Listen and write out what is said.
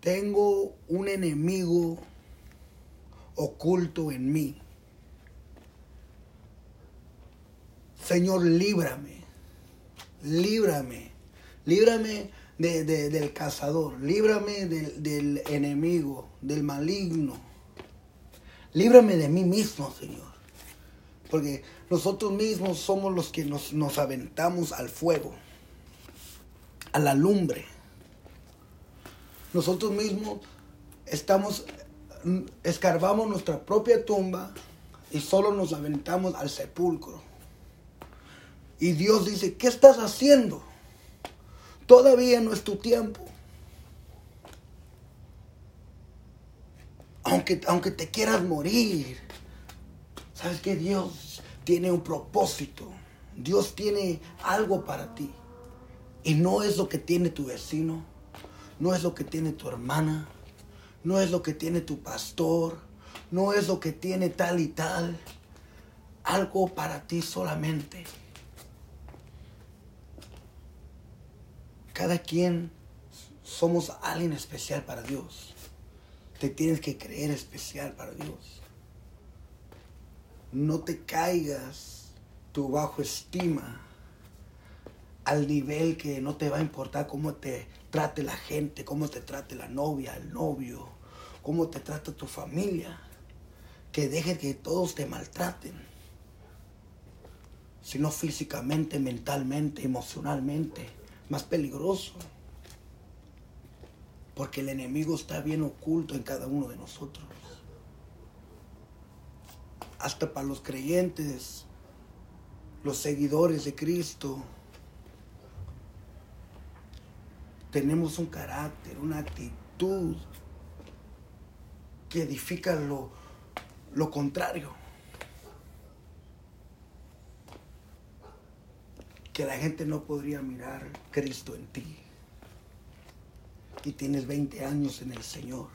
tengo un enemigo oculto en mí. Señor, líbrame, líbrame, líbrame del cazador, líbrame del, del enemigo, del maligno. Líbrame de mí mismo, Señor. Porque nosotros mismos somos los que nos, nos aventamos al fuego, a la lumbre. Nosotros mismos estamos, escarbamos nuestra propia tumba y solo nos aventamos al sepulcro. Y Dios dice, ¿qué estás haciendo? Todavía no es tu tiempo. Aunque, aunque te quieras morir, ¿sabes que Dios tiene un propósito. Dios tiene algo para ti. Y no es lo que tiene tu vecino, no es lo que tiene tu hermana, no es lo que tiene tu pastor, no es lo que tiene tal y tal. Algo para ti solamente. Cada quien somos alguien especial para Dios. Te tienes que creer especial para Dios. No te caigas tu bajo estima al nivel que no te va a importar cómo te trate la gente, cómo te trate la novia, el novio, cómo te trata tu familia. Que deje que todos te maltraten. Sino físicamente, mentalmente, emocionalmente más peligroso. Porque el enemigo está bien oculto en cada uno de nosotros. Hasta para los creyentes, los seguidores de Cristo, tenemos un carácter, una actitud que edifica lo, lo contrario. que la gente no podría mirar Cristo en ti. Y tienes 20 años en el Señor.